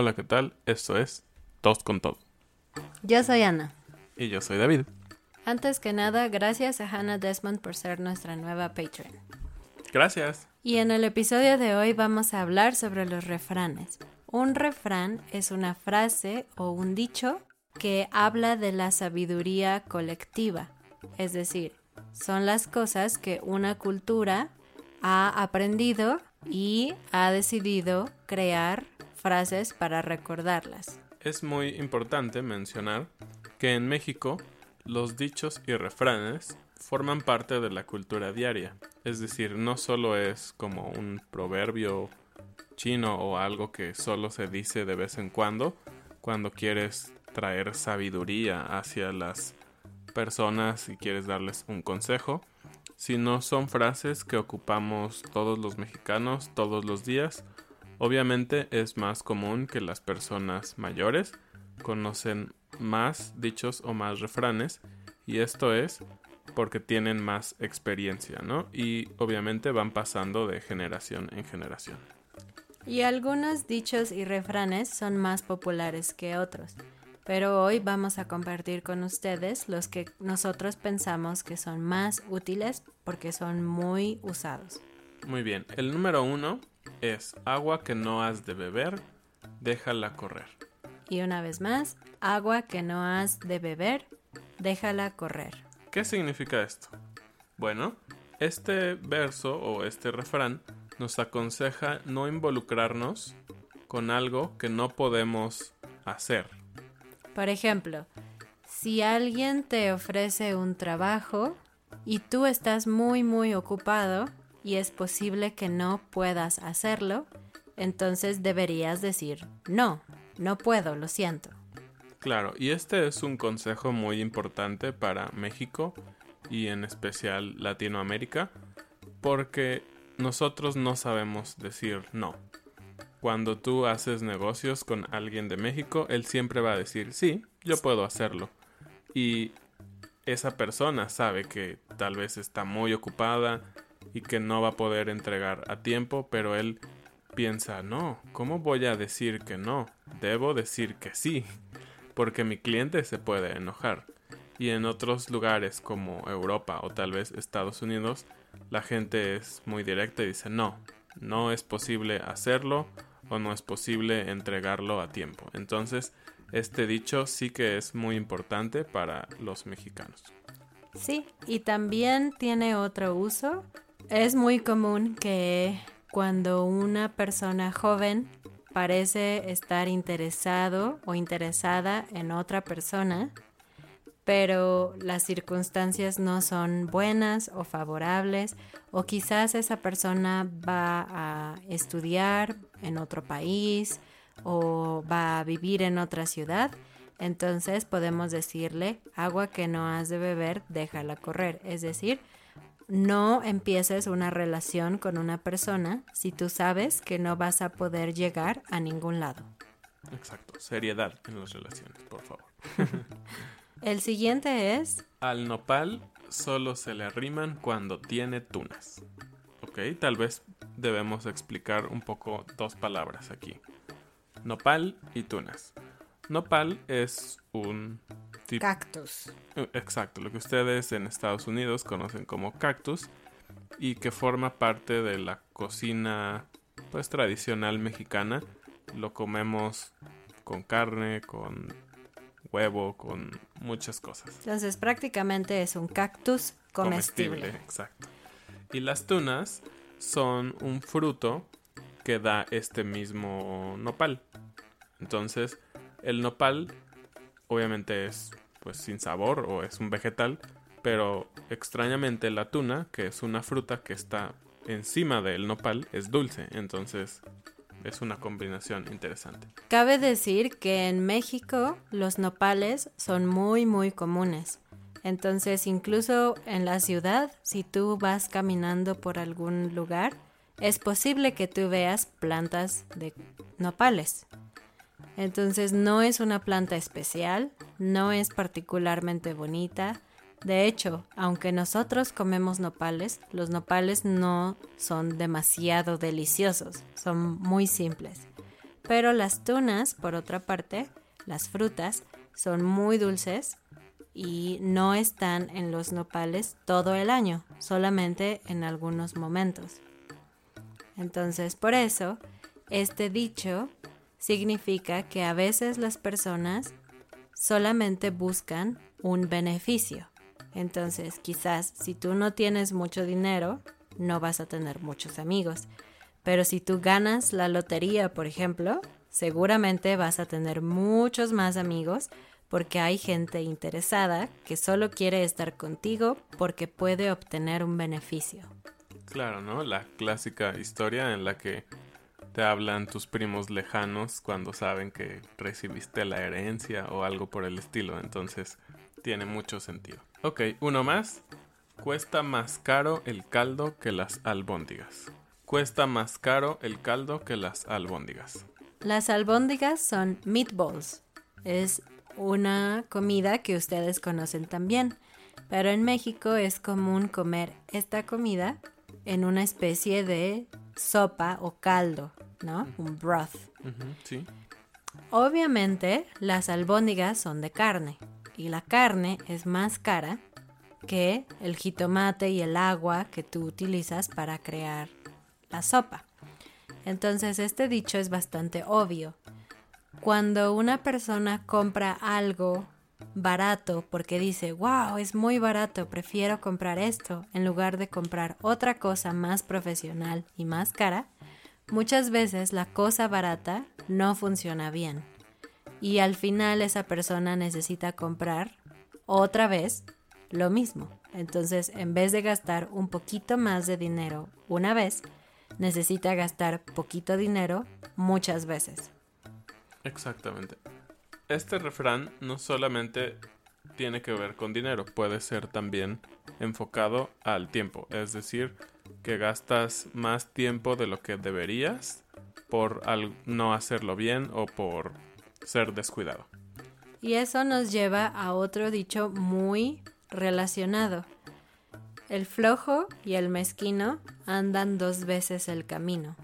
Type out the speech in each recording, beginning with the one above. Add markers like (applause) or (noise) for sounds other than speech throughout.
Hola, ¿qué tal? Esto es Tos con Todo. Yo soy Ana. Y yo soy David. Antes que nada, gracias a Hannah Desmond por ser nuestra nueva Patreon. Gracias. Y en el episodio de hoy vamos a hablar sobre los refranes. Un refrán es una frase o un dicho que habla de la sabiduría colectiva. Es decir, son las cosas que una cultura ha aprendido y ha decidido crear frases para recordarlas. Es muy importante mencionar que en México los dichos y refranes forman parte de la cultura diaria. Es decir, no solo es como un proverbio chino o algo que solo se dice de vez en cuando cuando quieres traer sabiduría hacia las personas y quieres darles un consejo, sino son frases que ocupamos todos los mexicanos todos los días Obviamente es más común que las personas mayores conocen más dichos o más refranes y esto es porque tienen más experiencia, ¿no? Y obviamente van pasando de generación en generación. Y algunos dichos y refranes son más populares que otros, pero hoy vamos a compartir con ustedes los que nosotros pensamos que son más útiles porque son muy usados. Muy bien, el número uno es agua que no has de beber, déjala correr. Y una vez más, agua que no has de beber, déjala correr. ¿Qué significa esto? Bueno, este verso o este refrán nos aconseja no involucrarnos con algo que no podemos hacer. Por ejemplo, si alguien te ofrece un trabajo y tú estás muy muy ocupado, y es posible que no puedas hacerlo, entonces deberías decir, no, no puedo, lo siento. Claro, y este es un consejo muy importante para México y en especial Latinoamérica, porque nosotros no sabemos decir no. Cuando tú haces negocios con alguien de México, él siempre va a decir, sí, yo puedo hacerlo. Y esa persona sabe que tal vez está muy ocupada, y que no va a poder entregar a tiempo, pero él piensa, no, ¿cómo voy a decir que no? Debo decir que sí, porque mi cliente se puede enojar. Y en otros lugares como Europa o tal vez Estados Unidos, la gente es muy directa y dice, no, no es posible hacerlo o no es posible entregarlo a tiempo. Entonces, este dicho sí que es muy importante para los mexicanos. Sí, y también tiene otro uso es muy común que cuando una persona joven parece estar interesado o interesada en otra persona, pero las circunstancias no son buenas o favorables, o quizás esa persona va a estudiar en otro país o va a vivir en otra ciudad, Entonces podemos decirle, agua que no has de beber, déjala correr. Es decir, no empieces una relación con una persona si tú sabes que no vas a poder llegar a ningún lado. Exacto, seriedad en las relaciones, por favor. (laughs) El siguiente es... Al nopal solo se le arriman cuando tiene tunas. Ok, tal vez debemos explicar un poco dos palabras aquí. Nopal y tunas. Nopal es un tipo... Cactus. Eh, Exacto, lo que ustedes en Estados Unidos conocen como cactus y que forma parte de la cocina pues tradicional mexicana. Lo comemos con carne, con huevo, con muchas cosas. Entonces prácticamente es un cactus comestible. exacto. Y las tunas son un fruto que da este mismo nopal. Entonces, el nopal obviamente es pues sin sabor o es un vegetal, pero extrañamente la tuna, que es una fruta que está encima del nopal, es dulce. Entonces, es una combinación interesante. Cabe decir que en México los nopales son muy muy comunes. Entonces incluso en la ciudad, si tú vas caminando por algún lugar, es posible que tú veas plantas de nopales. Entonces no es una planta especial, no es particularmente bonita. De hecho, aunque nosotros comemos nopales, los nopales no son demasiado deliciosos, son muy simples. Pero las tunas, por otra parte, las frutas, son muy dulces y no están en los nopales todo el año, solamente en algunos momentos. Entonces, por eso, este dicho significa que a veces las personas solamente buscan un beneficio. Entonces, quizás si tú no tienes mucho dinero, no vas a tener muchos amigos. Pero si tú ganas la lotería, por ejemplo, seguramente vas a tener muchos más amigos porque hay gente interesada que solo quiere estar contigo porque puede obtener un beneficio. Claro, ¿no? La clásica historia en la que te hablan tus primos lejanos cuando saben que recibiste la herencia o algo por el estilo. Entonces, tiene mucho sentido. Ok, uno más. Cuesta más caro el caldo que las albóndigas. Cuesta más caro el caldo que las albóndigas. Las albóndigas son meatballs. Es una comida que ustedes conocen también. Pero en México es común comer esta comida en una especie de sopa o caldo, ¿no? Un broth. Sí. Obviamente las albóndigas son de carne y la carne es más cara que el jitomate y el agua que tú utilizas para crear la sopa. Entonces este dicho es bastante obvio. Cuando una persona compra algo barato porque dice, wow, es muy barato, prefiero comprar esto en lugar de comprar otra cosa más profesional y más cara, muchas veces la cosa barata no funciona bien. Y al final esa persona necesita comprar otra vez lo mismo. Entonces, en vez de gastar un poquito más de dinero una vez, necesita gastar poquito dinero muchas veces. Exactamente. Este refrán no solamente tiene que ver con dinero, puede ser también enfocado al tiempo, es decir, que gastas más tiempo de lo que deberías por no hacerlo bien o por ser descuidado. Y eso nos lleva a otro dicho muy relacionado. El flojo y el mezquino andan dos veces el camino.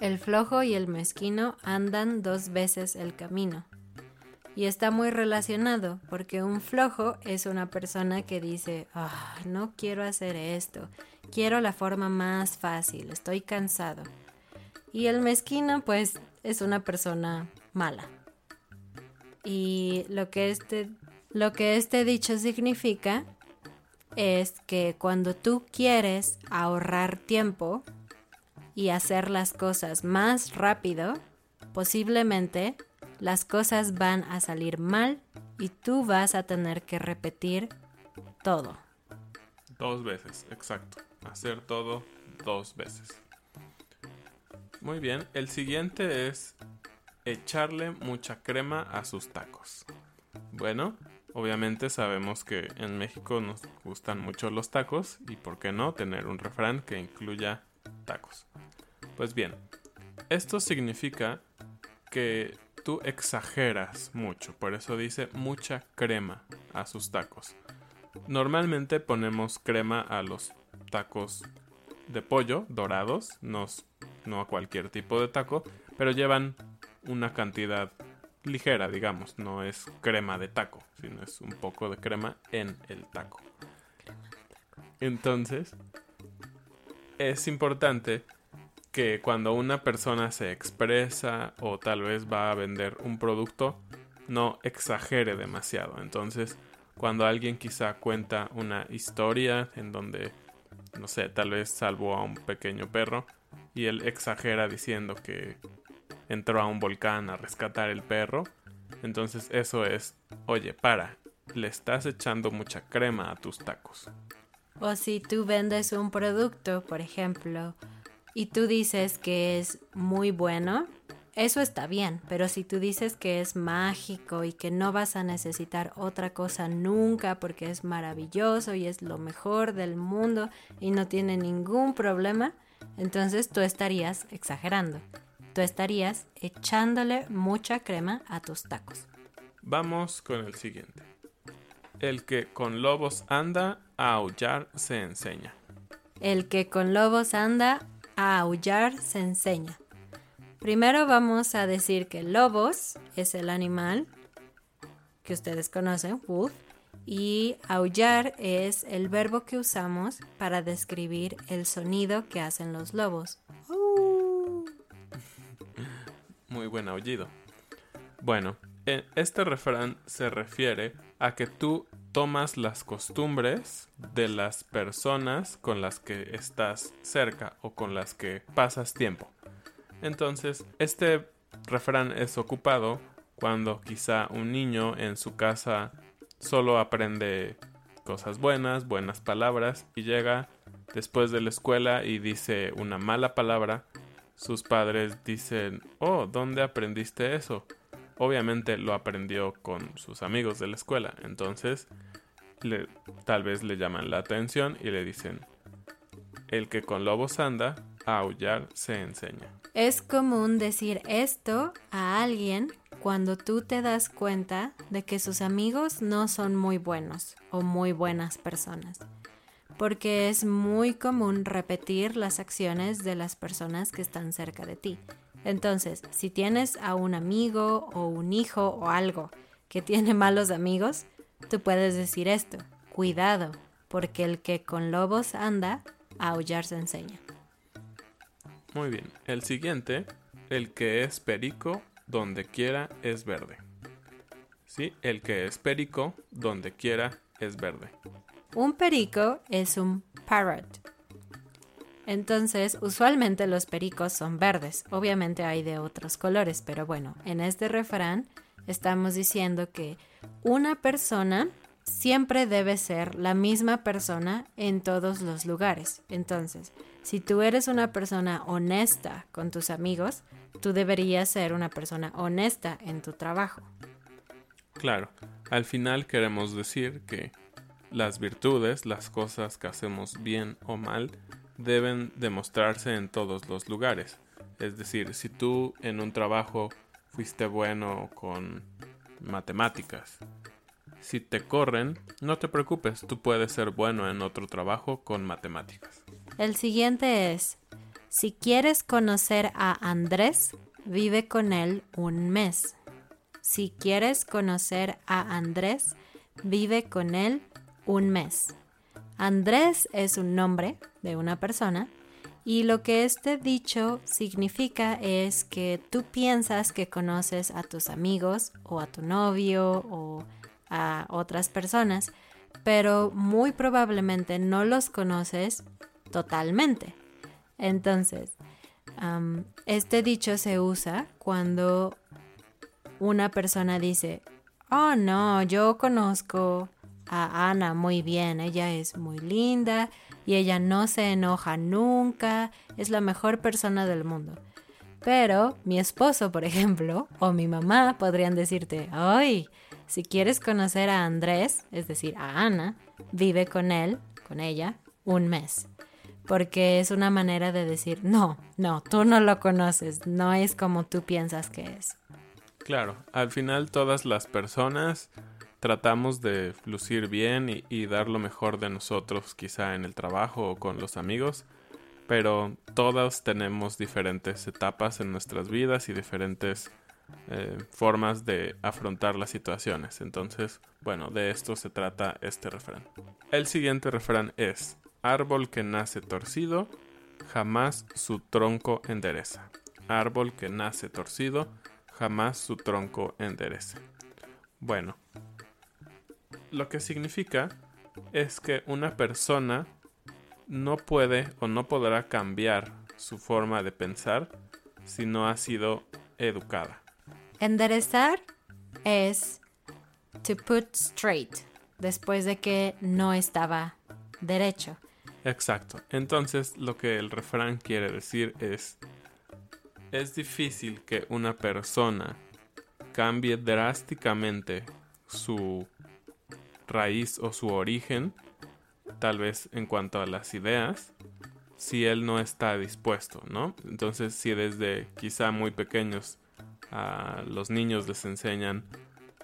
El flojo y el mezquino andan dos veces el camino. Y está muy relacionado porque un flojo es una persona que dice, "Ah, no quiero hacer esto, quiero la forma más fácil, estoy cansado. Y el mezquino pues es una persona mala. Y lo que este, lo que este dicho significa es que cuando tú quieres ahorrar tiempo y hacer las cosas más rápido, posiblemente las cosas van a salir mal y tú vas a tener que repetir todo. Dos veces, exacto. Hacer todo dos veces. Muy bien, el siguiente es echarle mucha crema a sus tacos. Bueno, obviamente sabemos que en México nos gustan mucho los tacos y por qué no tener un refrán que incluya tacos. Pues bien, esto significa que tú exageras mucho, por eso dice mucha crema a sus tacos. Normalmente ponemos crema a los tacos de pollo dorados, no, no a cualquier tipo de taco, pero llevan una cantidad ligera, digamos, no es crema de taco, sino es un poco de crema en el taco. Entonces, es importante que cuando una persona se expresa o tal vez va a vender un producto, no exagere demasiado. Entonces, cuando alguien quizá cuenta una historia en donde, no sé, tal vez salvó a un pequeño perro y él exagera diciendo que entró a un volcán a rescatar el perro. Entonces eso es, oye, para, le estás echando mucha crema a tus tacos. O si tú vendes un producto, por ejemplo, y tú dices que es muy bueno, eso está bien, pero si tú dices que es mágico y que no vas a necesitar otra cosa nunca porque es maravilloso y es lo mejor del mundo y no tiene ningún problema, entonces tú estarías exagerando estarías echándole mucha crema a tus tacos. Vamos con el siguiente. El que con lobos anda, a aullar se enseña. El que con lobos anda, a aullar se enseña. Primero vamos a decir que lobos es el animal que ustedes conocen, y aullar es el verbo que usamos para describir el sonido que hacen los lobos muy buen aullido. Bueno, este refrán se refiere a que tú tomas las costumbres de las personas con las que estás cerca o con las que pasas tiempo. Entonces, este refrán es ocupado cuando quizá un niño en su casa solo aprende cosas buenas, buenas palabras y llega después de la escuela y dice una mala palabra sus padres dicen, oh, ¿dónde aprendiste eso? Obviamente lo aprendió con sus amigos de la escuela, entonces tal vez le llaman la atención y le dicen, el que con lobos anda, a aullar se enseña. Es común decir esto a alguien cuando tú te das cuenta de que sus amigos no son muy buenos o muy buenas personas porque es muy común repetir las acciones de las personas que están cerca de ti. Entonces, si tienes a un amigo o un hijo o algo que tiene malos amigos, tú puedes decir esto, cuidado, porque el que con lobos anda, a aullar se enseña. Muy bien, el siguiente, el que es perico, donde quiera es verde. Sí, el que es perico, donde quiera es verde. Un perico es un parrot. Entonces, usualmente los pericos son verdes. Obviamente hay de otros colores, pero bueno, en este refrán estamos diciendo que una persona siempre debe ser la misma persona en todos los lugares. Entonces, si tú eres una persona honesta con tus amigos, tú deberías ser una persona honesta en tu trabajo. Claro, al final queremos decir que las virtudes, las cosas que hacemos bien o mal, deben demostrarse en todos los lugares. Es decir, si tú en un trabajo fuiste bueno con matemáticas, si te corren, no te preocupes, tú puedes ser bueno en otro trabajo con matemáticas. El siguiente es, si quieres conocer a Andrés, vive con él un mes. Si quieres conocer a Andrés, vive con él un mes. Andrés es un nombre de una persona y lo que este dicho significa es que tú piensas que conoces a tus amigos o a tu novio o a otras personas, pero muy probablemente no los conoces totalmente. Entonces, este dicho se usa cuando una persona dice, oh no, yo conozco a Ana muy bien. Ella es muy linda y ella no se enoja nunca. Es la mejor persona del mundo. Pero mi esposo, por (laughs) ejemplo, o mi mamá podrían decirte, ay, si quieres conocer a Andrés, es decir, a Ana, vive con él, con ella, un mes. Porque es una manera de decir, no, no, tú no lo conoces, no es como tú piensas que es. Claro, al final todas las personas tratamos de lucir bien y, dar lo mejor de nosotros quizá en el trabajo o con los amigos, pero todos tenemos diferentes etapas en nuestras vidas y diferentes eh, formas de afrontar las situaciones. Entonces, bueno, de esto se trata este refrán. El siguiente refrán es, árbol que nace torcido, jamás su tronco endereza. Árbol que nace torcido, jamás su tronco enderece. Bueno, lo que significa es que una persona no puede o no podrá cambiar su forma de pensar si no ha sido educada. Enderezar es to put straight, después de que no estaba derecho. Exacto. Entonces lo que el refrán quiere decir es es difícil que una persona cambie drásticamente su raíz o su origen, tal vez en cuanto a las ideas, si él no está dispuesto, ¿no? Entonces, si desde quizá muy pequeños a los niños les enseñan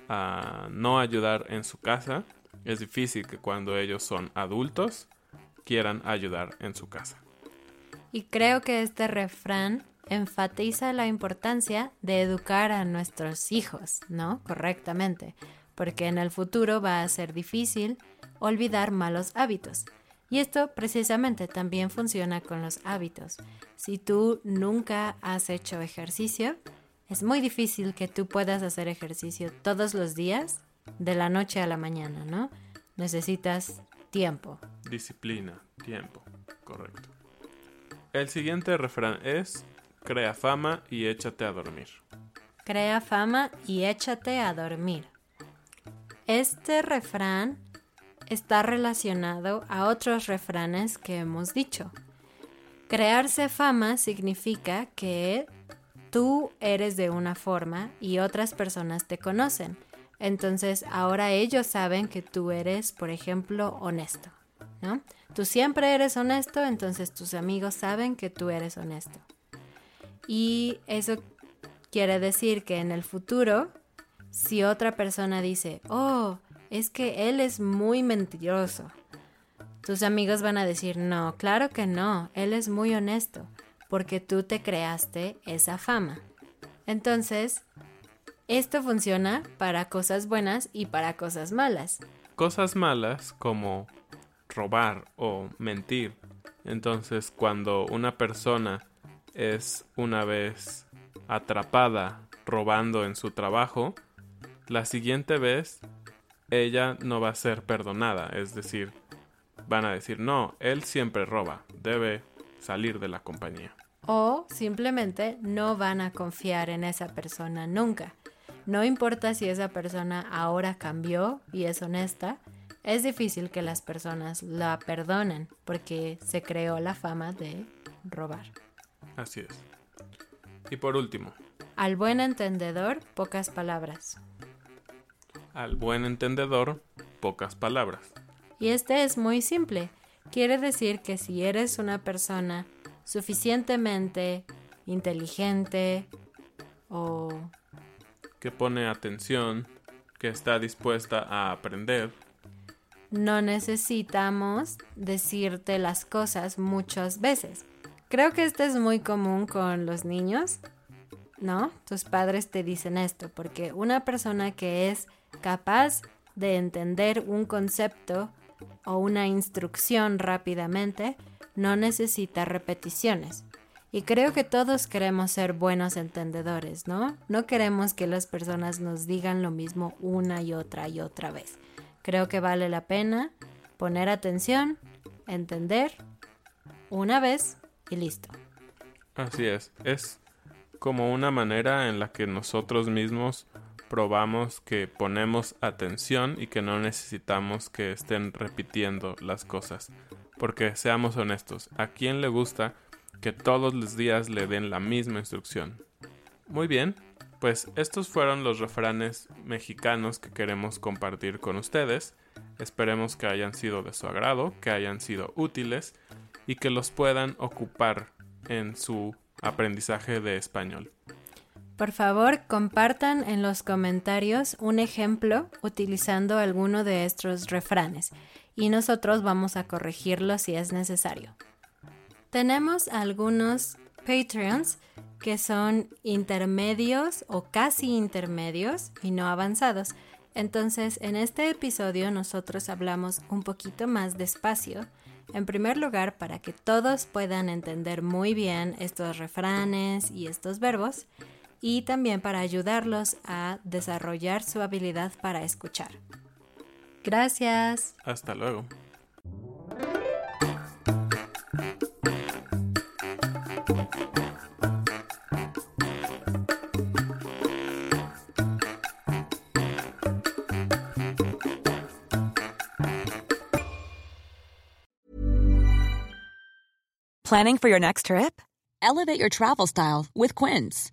a no ayudar en su casa, es difícil que cuando ellos son adultos quieran ayudar en su casa. Y creo que este refrán enfatiza la importancia de educar a nuestros hijos, ¿no? Correctamente, porque en el futuro va a ser difícil olvidar malos hábitos. Y esto precisamente también funciona con los hábitos. Si tú nunca has hecho ejercicio, es muy difícil que tú puedas hacer ejercicio todos los días de la noche a la mañana, ¿no? Necesitas tiempo. Disciplina, tiempo, correcto. El siguiente refrán es Crea fama y échate a dormir. Crea fama y échate a dormir. Este refrán está relacionado a otros refranes que hemos dicho. Crearse fama significa que tú eres de una forma y otras personas te conocen. Entonces ahora ellos saben que tú eres, por ejemplo, honesto. ¿no? Tú siempre eres honesto, entonces tus amigos saben que tú eres honesto. Y eso quiere decir que en el futuro, si otra persona dice, oh, es que él es muy mentiroso, tus amigos van a decir, no, claro que no, él es muy honesto, porque tú te creaste esa fama. Entonces, esto funciona para cosas buenas y para cosas malas. Cosas malas como robar o mentir. Entonces, cuando una persona es una vez atrapada robando en su trabajo, la siguiente vez ella no va a ser perdonada. Es decir, van a decir, no, él siempre roba, debe salir de la compañía. O simplemente no van a confiar en esa persona nunca. No importa si esa persona ahora cambió y es honesta, es difícil que las personas la perdonen porque se creó la fama de robar. Así es. Y por último. Al buen entendedor, pocas palabras. Al buen entendedor, pocas palabras. Y este es muy simple. Quiere decir que si eres una persona suficientemente inteligente o... que pone atención, que está dispuesta a aprender. No necesitamos decirte las cosas muchas veces. Creo que esto es muy común con los niños, ¿no? Tus padres te dicen esto, porque una persona que es capaz de entender un concepto o una instrucción rápidamente no necesita repeticiones. Y creo que todos queremos ser buenos entendedores, ¿no? No queremos que las personas nos digan lo mismo una y otra y otra vez. Creo que vale la pena poner atención, entender una vez y listo. Así es, es como una manera en la que nosotros mismos probamos que ponemos atención y que no necesitamos que estén repitiendo las cosas. Porque seamos honestos, ¿a quién le gusta que todos los días le den la misma instrucción. Muy bien, pues estos fueron los refranes mexicanos que queremos compartir con ustedes. Esperemos que hayan sido de su agrado, que hayan sido útiles y que los puedan ocupar en su aprendizaje de español. Por favor, compartan en los comentarios un ejemplo utilizando alguno de estos refranes y nosotros vamos a corregirlo si es necesario. Tenemos algunos Patreons que son intermedios o casi intermedios y no avanzados. Entonces, en este episodio nosotros hablamos un poquito más despacio. En primer lugar, para que todos puedan entender muy bien estos refranes y estos verbos, y también para ayudarlos a desarrollar su habilidad para escuchar. Gracias. Hasta luego. Planning for your next trip? Elevate your travel style with Quince.